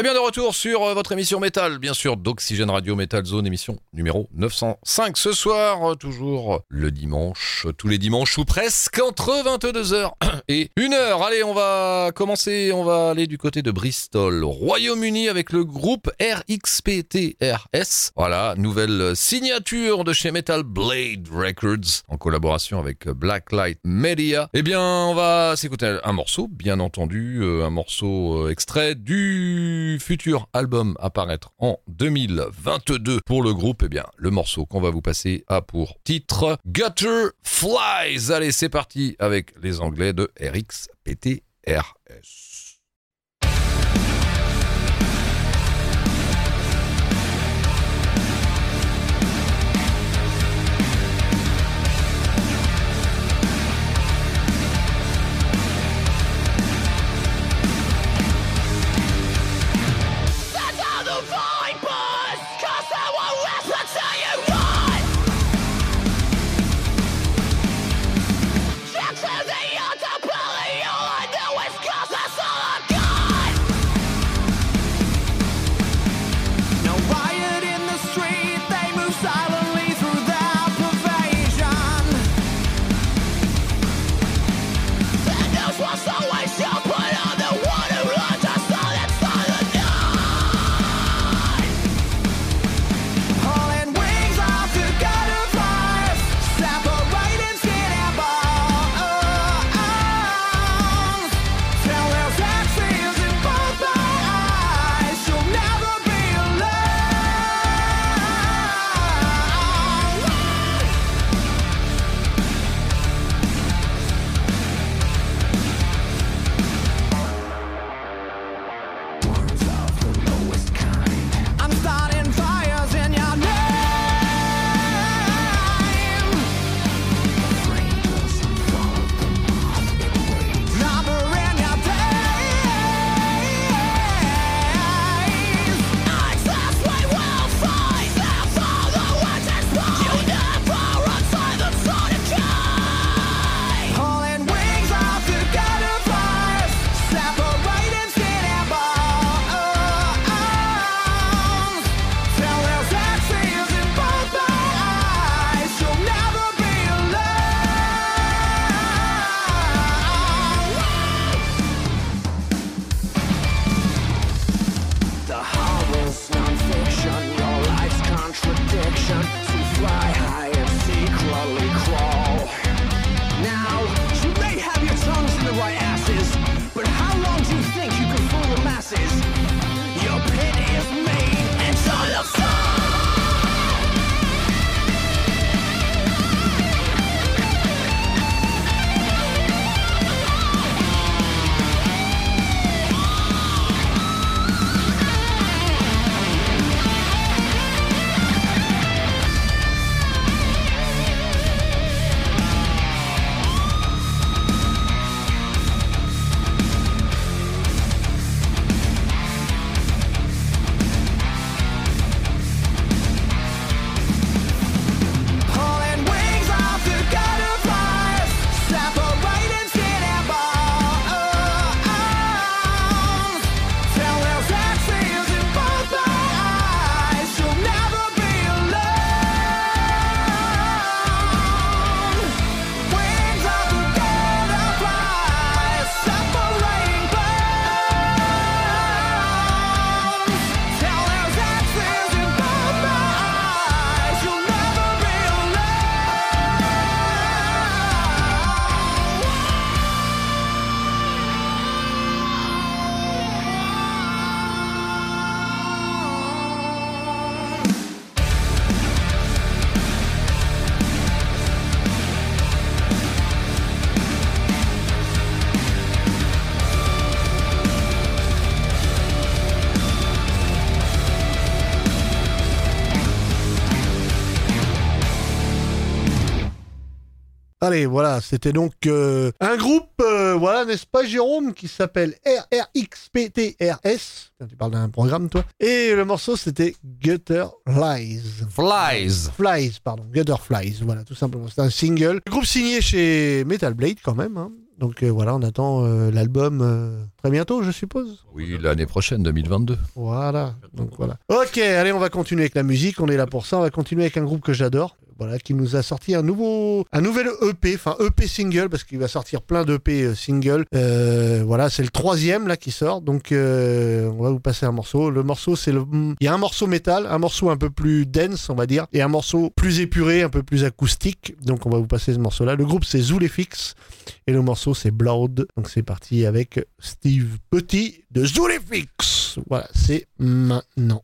Eh bien, de retour sur euh, votre émission Métal, bien sûr, d'Oxygène Radio Metal Zone, émission numéro 905. Ce soir, euh, toujours le dimanche, tous les dimanches ou presque, entre 22h et 1h. Allez, on va commencer, on va aller du côté de Bristol, Royaume-Uni, avec le groupe RXPTRS. Voilà, nouvelle signature de chez Metal Blade Records, en collaboration avec Blacklight Media. Eh bien, on va s'écouter un morceau, bien entendu, euh, un morceau extrait du futur album apparaître en 2022 pour le groupe, eh bien, le morceau qu'on va vous passer a pour titre Gutter Flies. Allez, c'est parti avec les Anglais de RXPTRS. Allez, voilà, c'était donc euh, un groupe, euh, voilà, n'est-ce pas Jérôme, qui s'appelle RRXPTRS. Tu parles d'un programme, toi. Et le morceau, c'était Gutter Flies. Flies. Flies, pardon. Gutter Flies, voilà, tout simplement. C'est un single. Le groupe signé chez Metal Blade, quand même. Hein. Donc euh, voilà, on attend euh, l'album euh, très bientôt, je suppose. Oui, l'année prochaine, 2022. Voilà. Donc voilà. Ok, allez, on va continuer avec la musique. On est là pour ça. On va continuer avec un groupe que j'adore. Voilà, qui nous a sorti un nouveau, un nouvel EP, enfin EP single, parce qu'il va sortir plein d'EP euh, single. Euh, voilà, c'est le troisième là qui sort. Donc, euh, on va vous passer un morceau. Le morceau, c'est le, il y a un morceau métal, un morceau un peu plus dense, on va dire, et un morceau plus épuré, un peu plus acoustique. Donc, on va vous passer ce morceau-là. Le groupe, c'est Zulefix, et le morceau, c'est Blood. Donc, c'est parti avec Steve Petit de Zulefix. Voilà, c'est maintenant.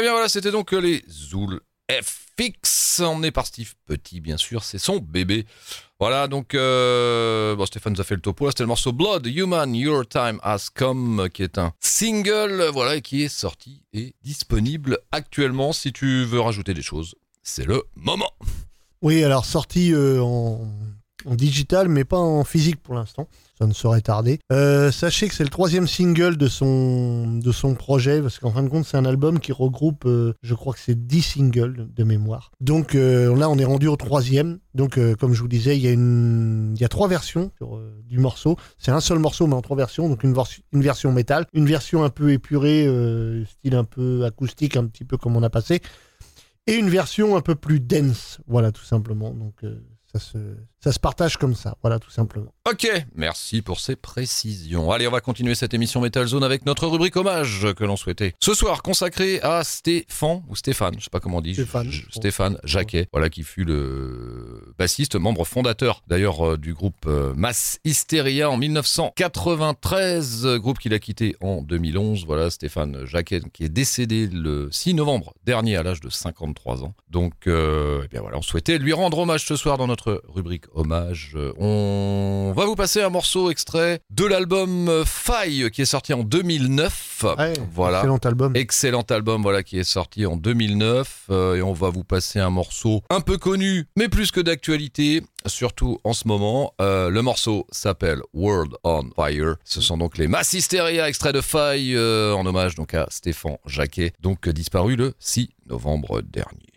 Eh bien voilà, c'était donc les Zool FX, emmené par Steve Petit, bien sûr, c'est son bébé. Voilà, donc euh, bon, Stéphane nous a fait le topo. Là, c'était le morceau Blood Human Your Time Has Come, qui est un single, voilà, qui est sorti et disponible actuellement. Si tu veux rajouter des choses, c'est le moment. Oui, alors sorti euh, en, en digital, mais pas en physique pour l'instant. Ça ne saurait tarder. Euh, sachez que c'est le troisième single de son, de son projet, parce qu'en fin de compte, c'est un album qui regroupe, euh, je crois que c'est 10 singles de mémoire. Donc euh, là, on est rendu au troisième. Donc, comme je vous disais, il y a, une, y a trois versions du morceau. C'est un seul morceau, mais en trois versions. Donc, une, une version métal, une version un peu épurée, style un peu acoustique, un petit peu comme on a passé, et une version un peu plus dense. Voilà, tout simplement. Donc, ça, se, ça se partage comme ça. Voilà, tout simplement. Ok, merci pour ces précisions. Allez, on va continuer cette émission Metal Zone avec notre rubrique hommage que l'on souhaitait. Ce soir, consacré à Stéphane, ou Stéphane, je sais pas comment on dit. Stéphane, je-. Stéphane Jacquet, voilà, qui fut le bassiste, membre fondateur d'ailleurs euh, du groupe euh, Mass Hysteria en 1993, euh, groupe qu'il a quitté en 2011. Voilà, Stéphane Jacquet qui est décédé le 6 novembre dernier à l'âge de 53 ans. Donc, euh, eh bien voilà, on souhaitait lui rendre hommage ce soir dans notre rubrique hommage. Euh, On va vous passer un morceau extrait de l'album euh, Faille qui est sorti en 2009. Ouais, voilà. Excellent album. Excellent album voilà qui est sorti en 2009 euh, et on va vous passer un morceau un peu connu mais plus que d'actualité surtout en ce moment. Euh, le morceau s'appelle World on Fire. Ce sont donc les Mass Hysteria extrait de Faille euh, en hommage donc à Stéphane Jacquet donc disparu le 6 novembre dernier.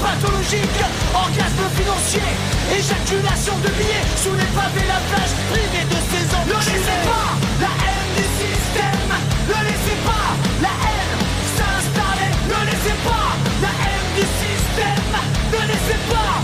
Pathologique Orgasme financier, éjaculation de billets Sous les pavés, la plage, privée de ses Ne laissez pas la haine du système. Ne laissez pas la haine s'installer. Ne laissez pas la haine du système. Ne laissez pas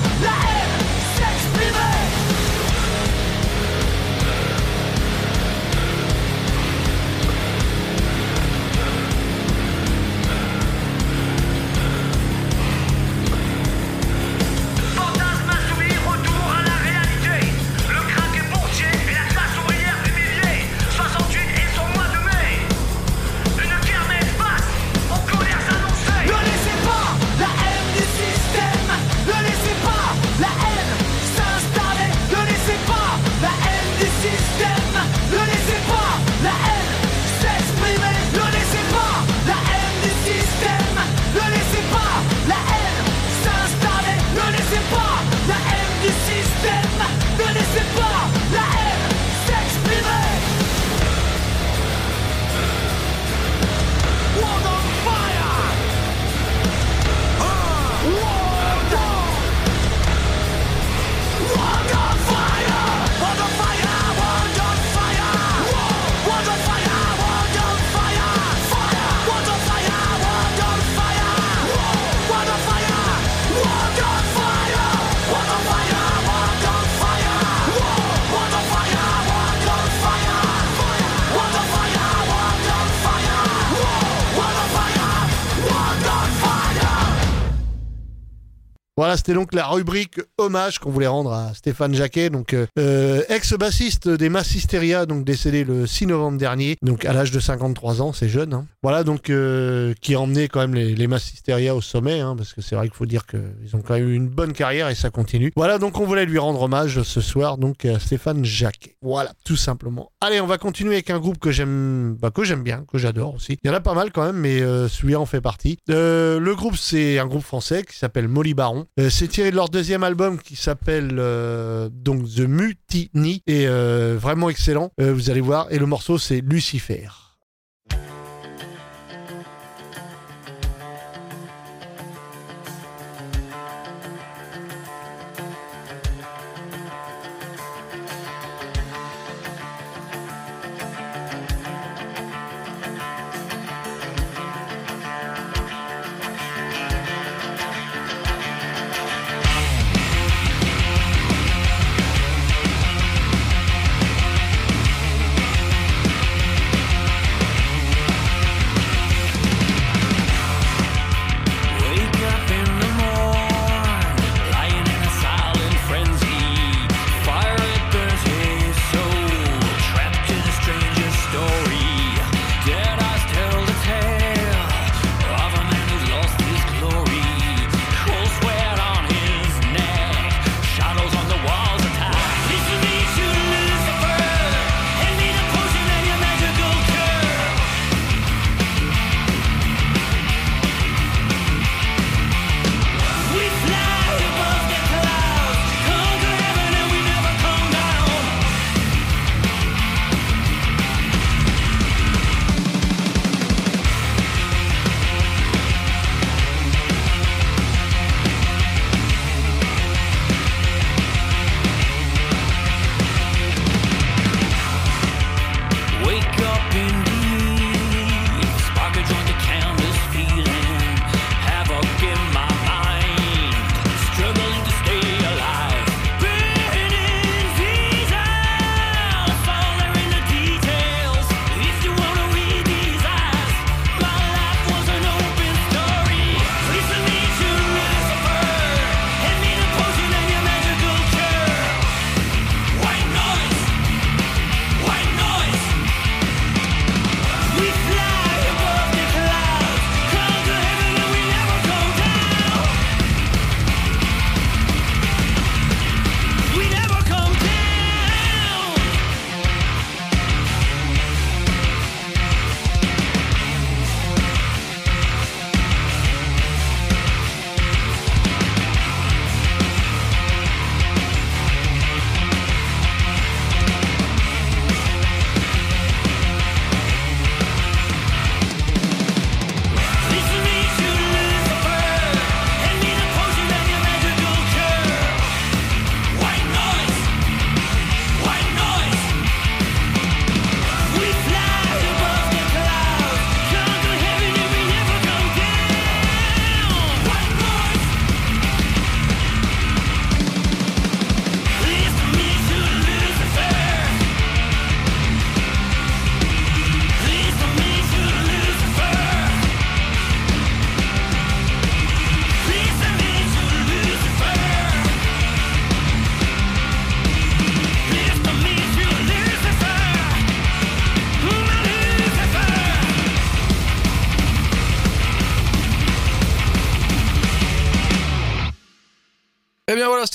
C'était donc la rubrique hommage qu'on voulait rendre à Stéphane Jacquet, donc euh, euh, ex-bassiste des Massisteria, donc décédé le 6 novembre dernier, donc à l'âge de 53 ans, c'est jeune. hein. Voilà, donc euh, qui a emmené quand même les, les Massisteria au sommet, hein, parce que c'est vrai qu'il faut dire qu'ils ont quand même eu une bonne carrière et ça continue. Voilà, donc on voulait lui rendre hommage ce soir, donc à Stéphane Jacquet. Voilà, tout simplement. Allez, on va continuer avec un groupe que j'aime, bah, que j'aime bien, que j'adore aussi. Il y en a pas mal quand même, mais celui-là en fait partie. Le groupe, c'est un groupe français qui s'appelle Molly Baron. Euh, c'est tiré de leur deuxième album qui s'appelle euh, donc The Mutiny et euh, vraiment excellent. Euh, vous allez voir. Et le morceau, c'est Lucifer.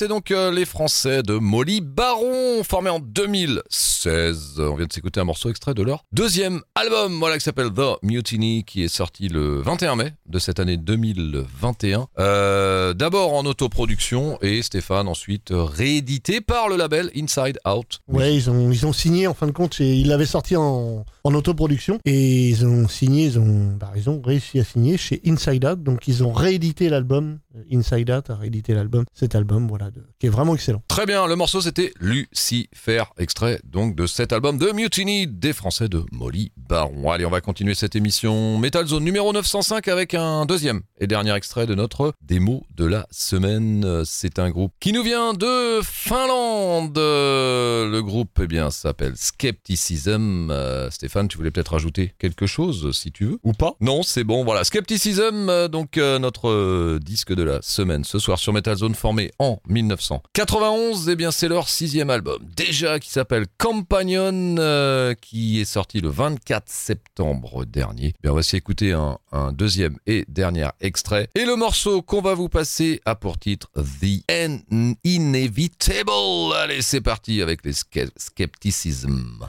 C'était donc euh, les Français de Molly Baron, formés en 2016. On vient de s'écouter un morceau extrait de leur deuxième album, voilà, qui s'appelle The Mutiny, qui est sorti le 21 mai de cette année 2021. Euh, D'abord en autoproduction et Stéphane ensuite réédité par le label Inside Out. Ouais, ils ont, ils ont signé en fin de compte. Ils l'avaient sorti en, en autoproduction et ils ont signé, ils ont, bah, ils ont réussi à signer chez Inside Out. Donc ils ont réédité l'album. Euh, Inside Out a réédité l'album, cet album, voilà, de- qui est vraiment excellent. Très bien, le morceau c'était Lucifer, extrait donc de cet album de Mutiny des Français de Molly Baron. Allez, on va continuer cette émission Metal Zone numéro 905 avec un deuxième et dernier extrait de notre démo de la semaine. C'est un groupe qui nous vient de Finlande. Le groupe, eh bien, s'appelle Skepticism. Euh, Stéphane, tu voulais peut-être ajouter quelque chose si tu veux? Ou pas Non, c'est bon, voilà. Skepticism, euh, donc euh, notre disque de la semaine ce soir sur Metal Zone formé en 1991. Et bien c'est leur sixième album déjà qui s'appelle Companion euh, qui est sorti le 24 septembre dernier. Bien voici écouter un, deuxième et dernier extrait. Et le morceau qu'on va vous passer a pour titre The In- Inevitable. Allez c'est parti avec les ske- Skepticism.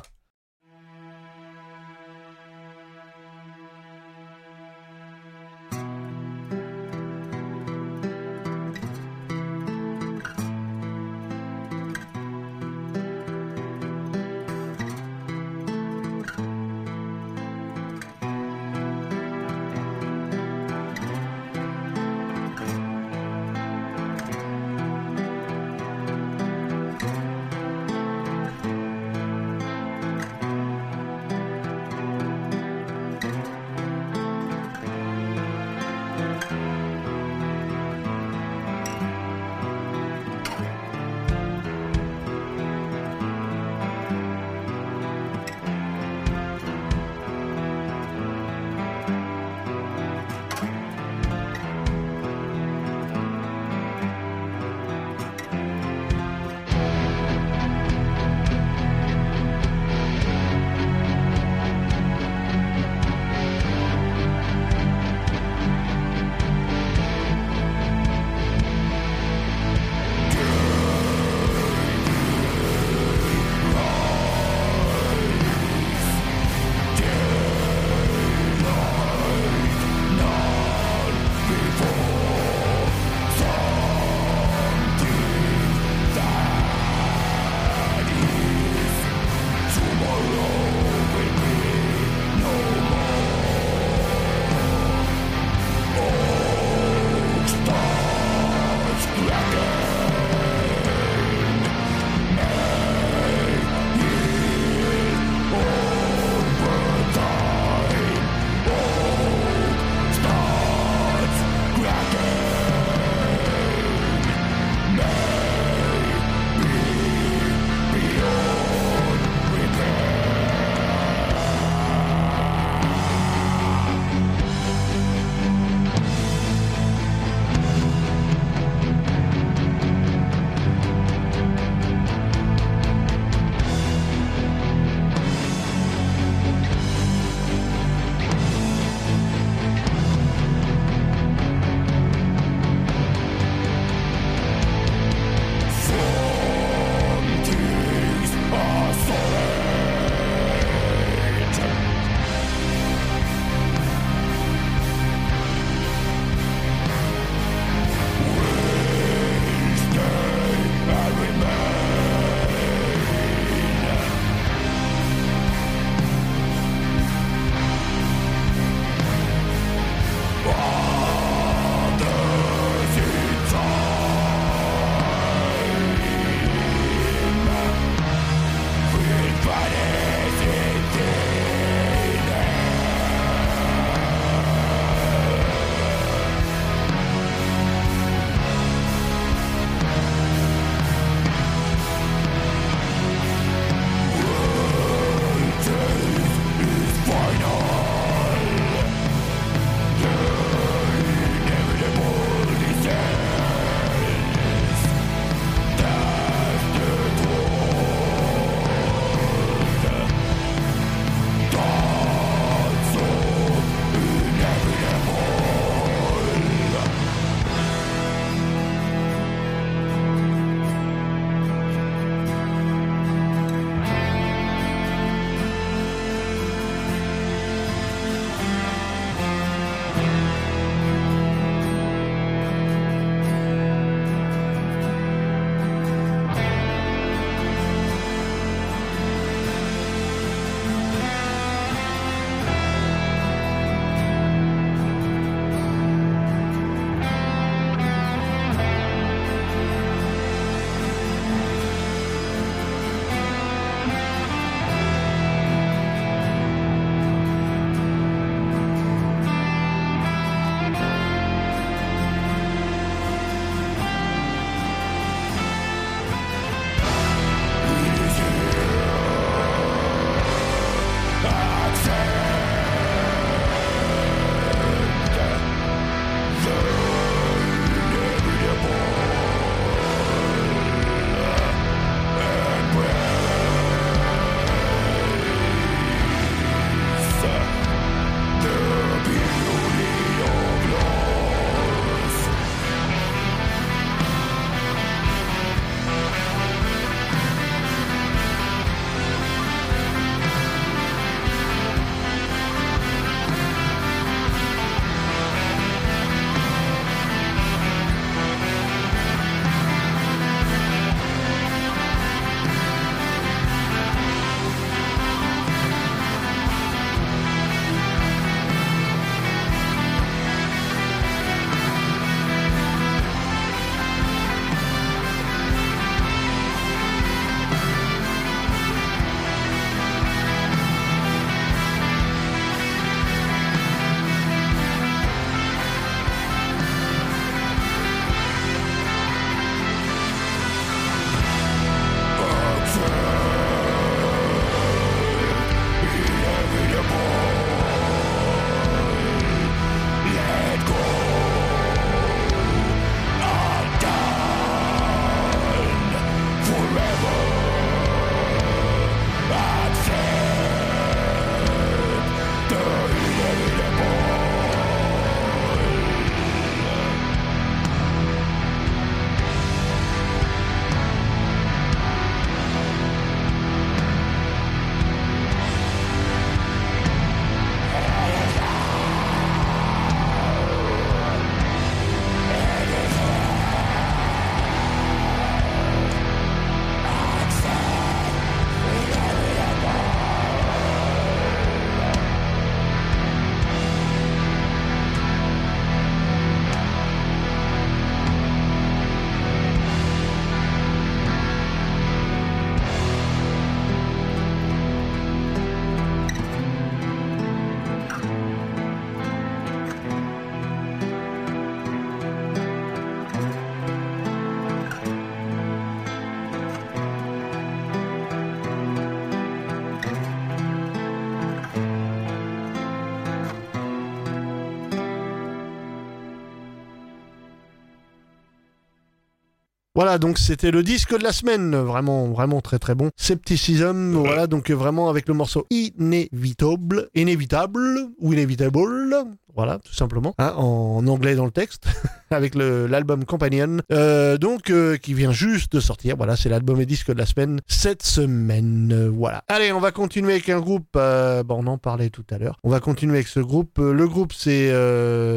Voilà, donc c'était le disque de la semaine, vraiment, vraiment très très bon. Scepticism, voilà, donc euh, vraiment avec le morceau Inévitable, Inévitable ou Inévitable, voilà, tout simplement, hein, en anglais dans le texte, avec l'album Companion, euh, donc euh, qui vient juste de sortir. Voilà, c'est l'album et disque de la semaine cette semaine. voilà. Allez, on va continuer avec un groupe. euh, bon, on en parlait tout à l'heure. On va continuer avec ce groupe. Euh, Le groupe c'est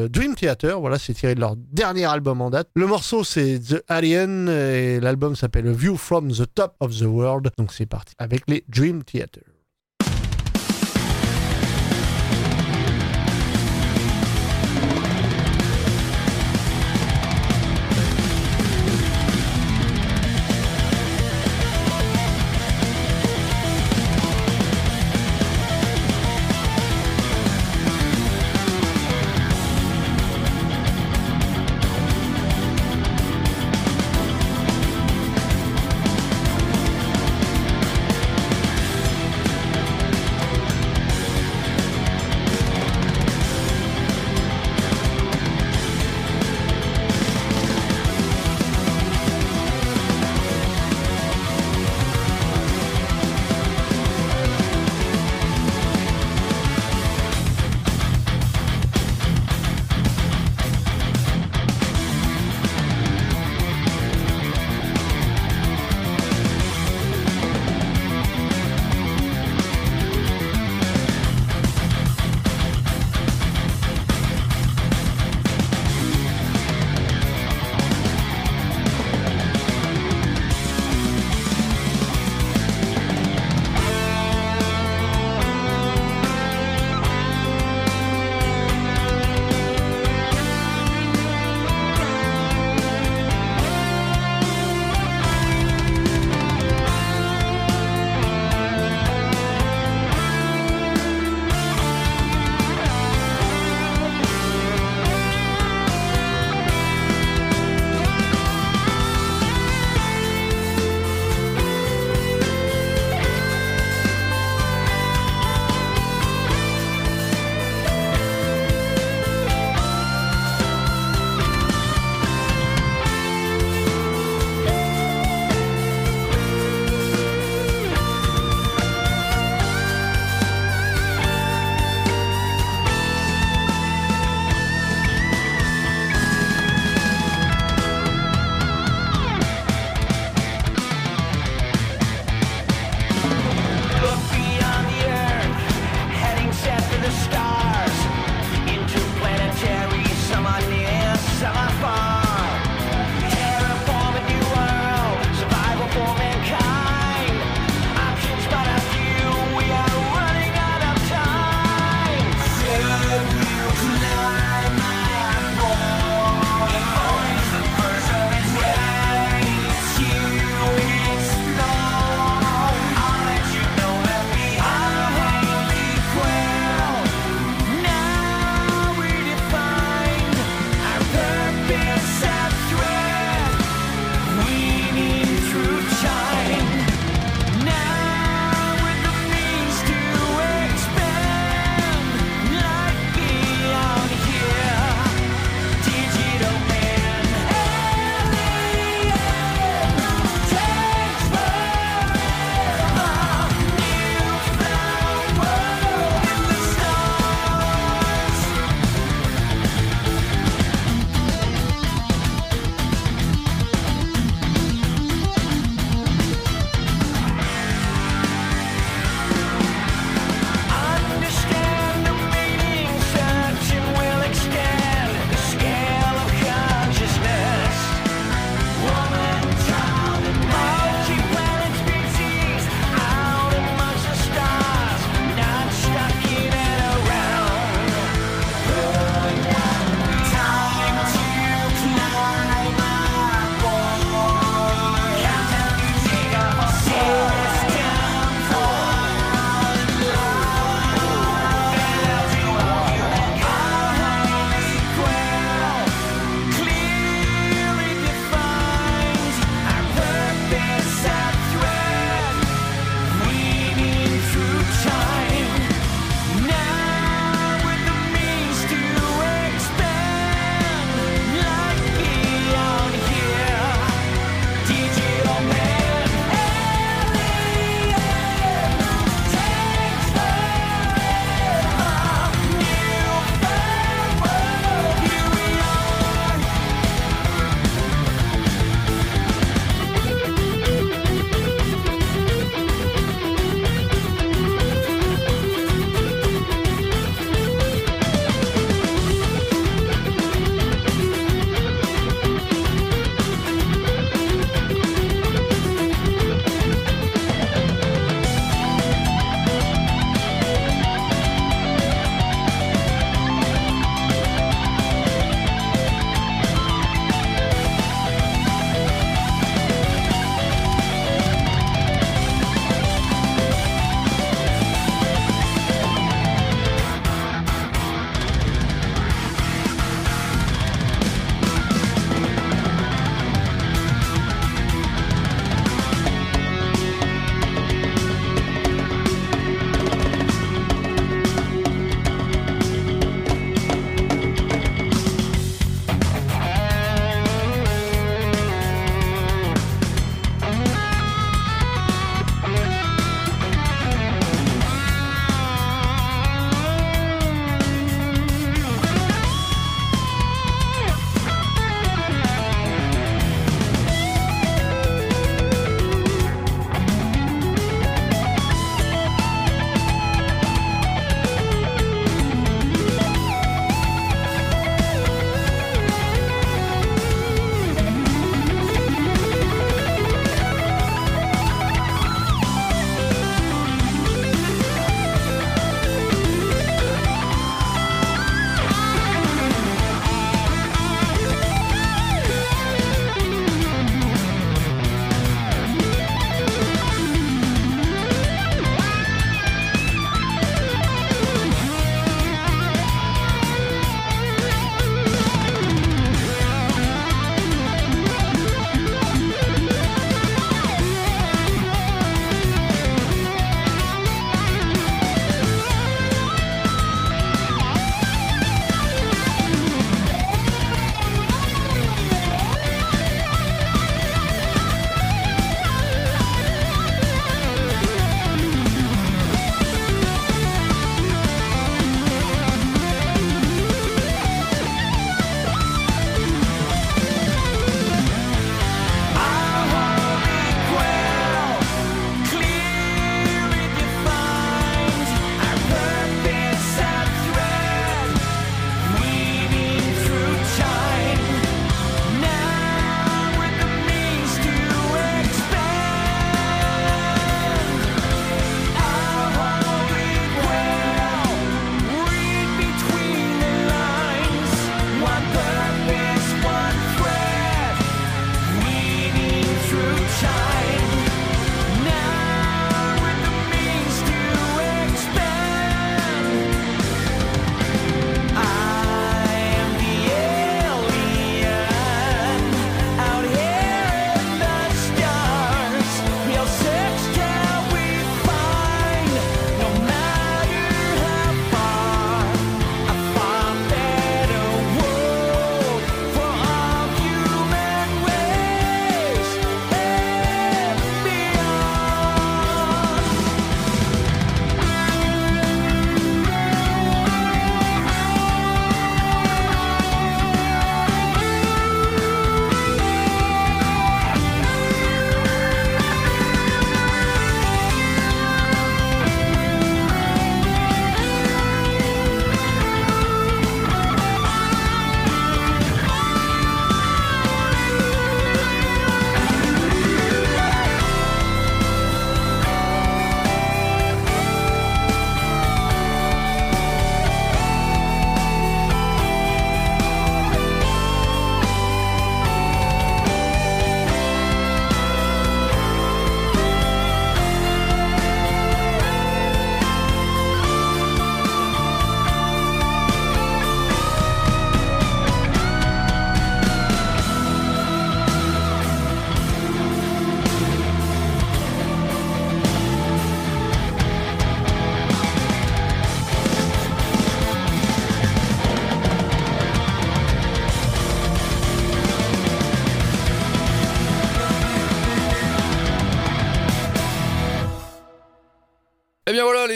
Dream Theater. Voilà, c'est tiré de leur dernier album en date. Le morceau c'est The Alien et l'album s'appelle View from the Top of the World. Donc c'est parti avec les Dream Theater.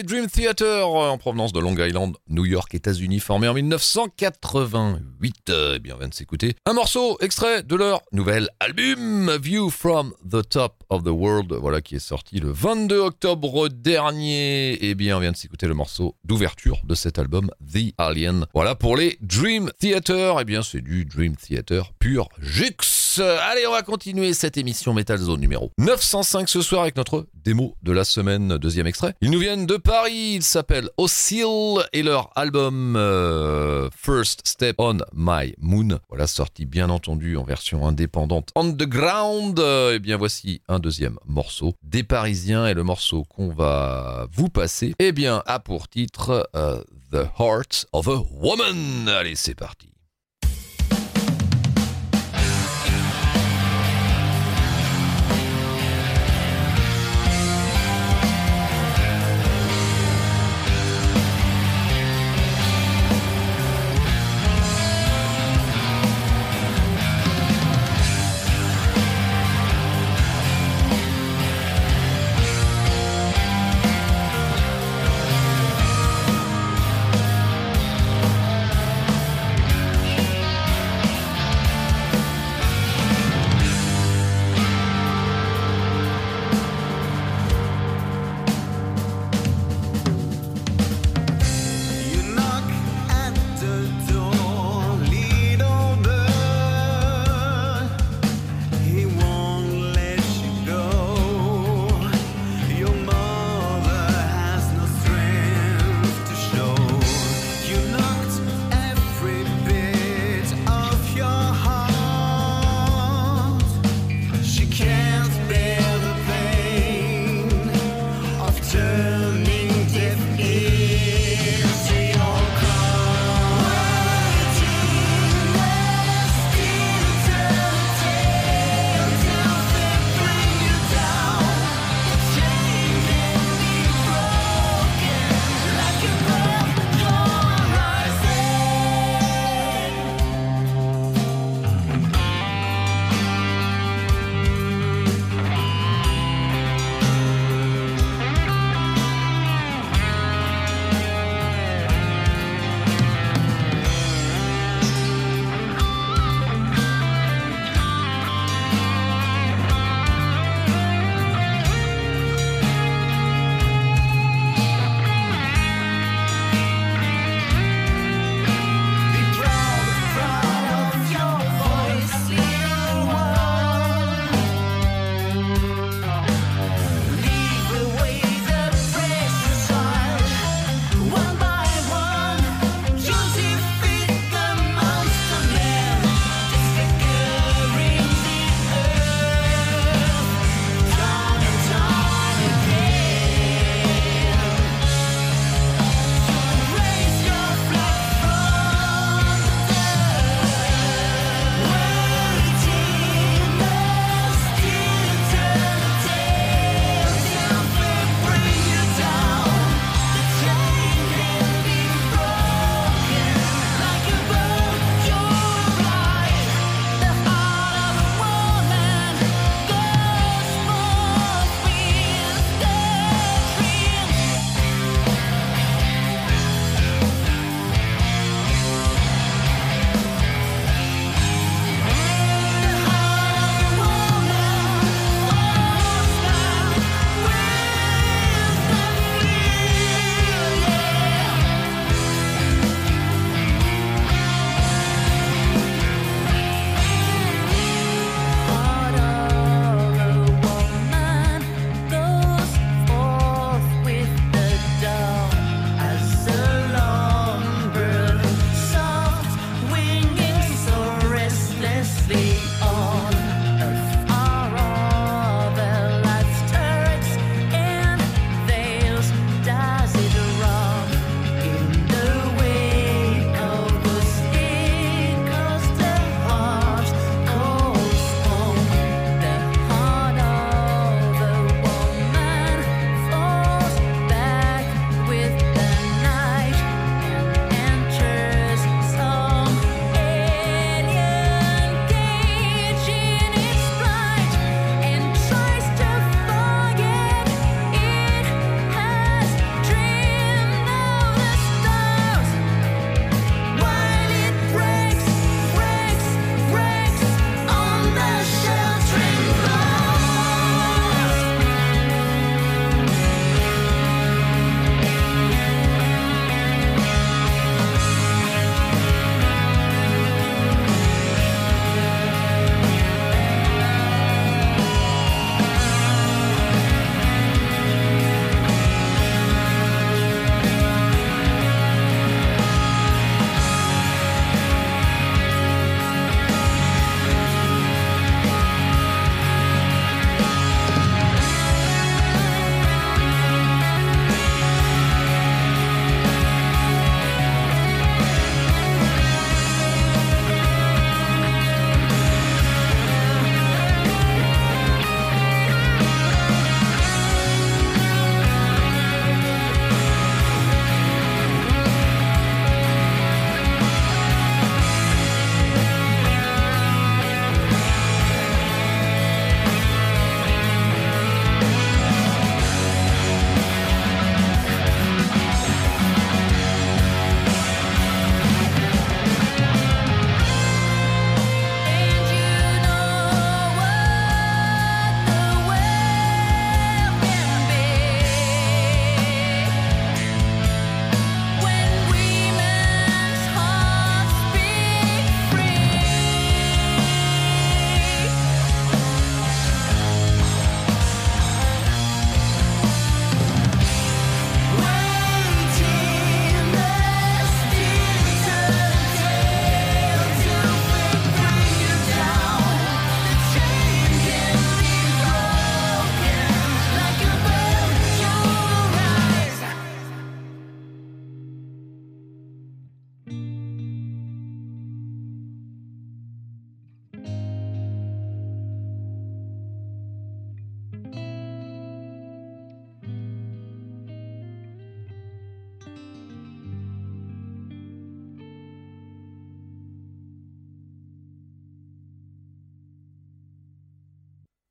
Dream Theater en provenance de Long Island, New York, États-Unis, formés en 1988. Euh, Eh bien, on vient de s'écouter un morceau extrait de leur nouvel album View from the Top of the World, voilà qui est sorti le 22 octobre dernier. Eh bien, on vient de s'écouter le morceau d'ouverture de cet album The Alien. Voilà pour les Dream Theater. Eh bien, c'est du Dream Theater pur jux. Allez, on va continuer cette émission Metal Zone numéro 905 ce soir avec notre démo de la semaine, deuxième extrait. Ils nous viennent de Paris, ils s'appellent Oscille et leur album euh, First Step on My Moon, voilà sorti bien entendu en version indépendante underground. Euh, Et bien voici un deuxième morceau des Parisiens et le morceau qu'on va vous passer, eh bien a pour titre euh, The Heart of a Woman. Allez, c'est parti.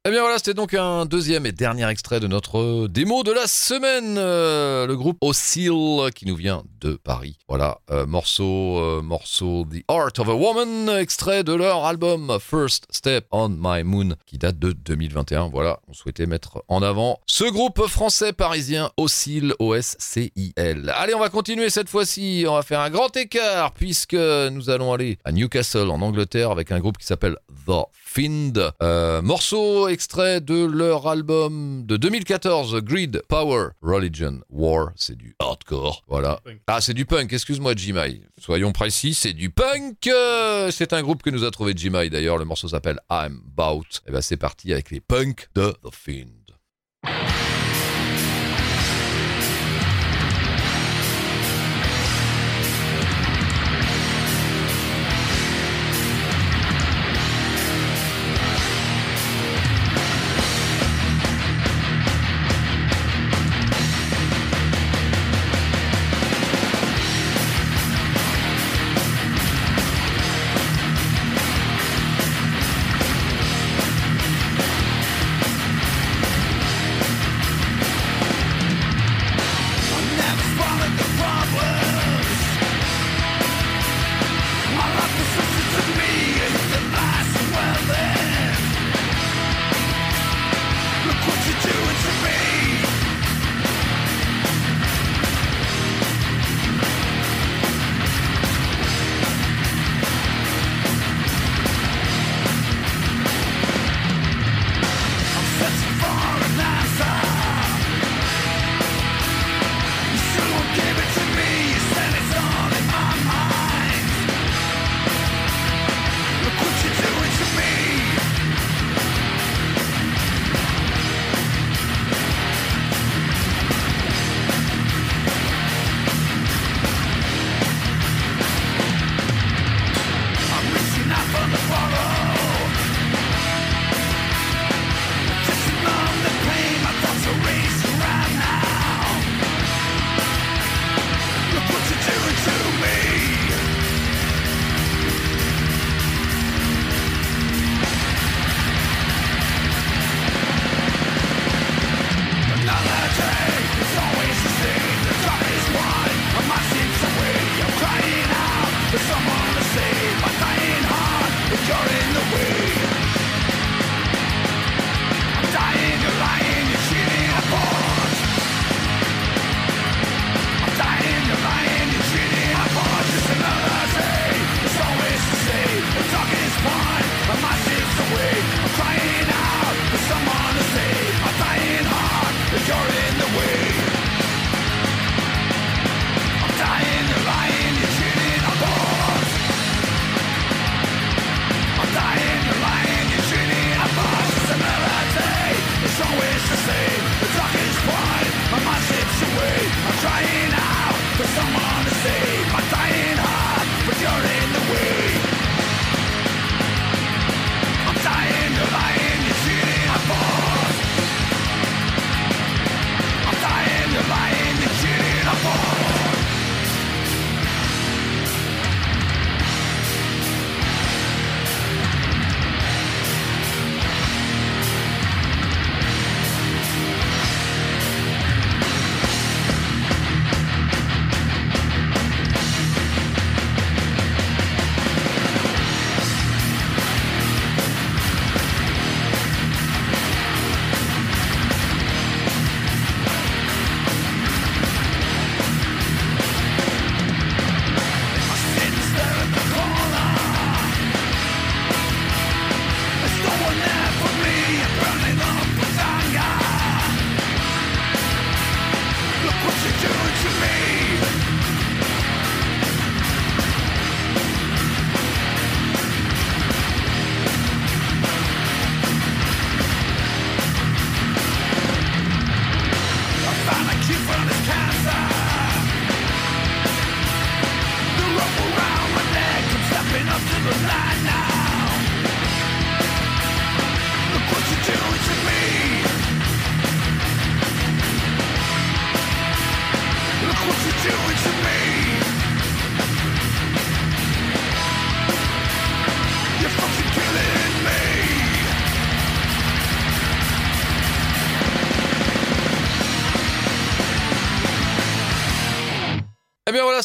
Eh bien voilà, c'était donc un deuxième et dernier extrait de notre démo de la semaine. Euh, le groupe Oscille qui nous vient de Paris. Voilà, euh, morceau, euh, morceau The Art of a Woman, extrait de leur album First Step on My Moon qui date de 2021. Voilà, on souhaitait mettre en avant ce groupe français parisien Oscille, O-S-C-I-L. Allez, on va continuer cette fois-ci. On va faire un grand écart puisque nous allons aller à Newcastle en Angleterre avec un groupe qui s'appelle The Find. Euh, morceau extrait de leur album de 2014, Greed, Power, Religion, War. C'est du hardcore. Voilà. Ah, c'est du punk, excuse-moi, Jimai. Soyons précis, c'est du punk. Euh, C'est un groupe que nous a trouvé Jimai d'ailleurs. Le morceau s'appelle I'm Bout. Et ben c'est parti avec les punks de The Find.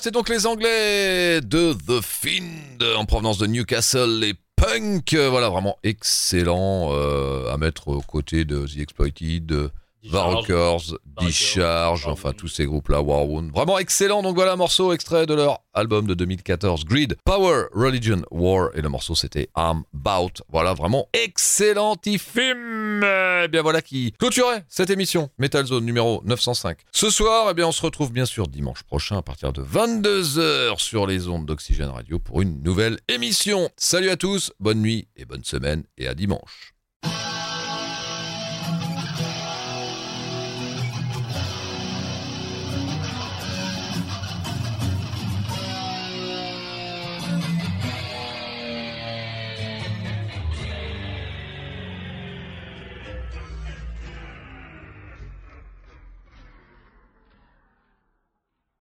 C'était donc les Anglais de The Fiend en provenance de Newcastle, les punk, euh, voilà, vraiment excellent euh, à mettre aux côtés de The Exploited, de Varrockers, Discharge, enfin tous ces groupes-là, Warwound. Vraiment excellent, donc voilà, morceau extrait de leur album de 2014, Greed, Power, Religion, War, et le morceau c'était I'm Bout. Voilà, vraiment excellentissime Eh bien voilà qui clôturait cette émission Metal Zone numéro 905. Ce soir, eh bien on se retrouve bien sûr dimanche prochain à partir de 22h sur les ondes d'Oxygène Radio pour une nouvelle émission. Salut à tous, bonne nuit et bonne semaine, et à dimanche.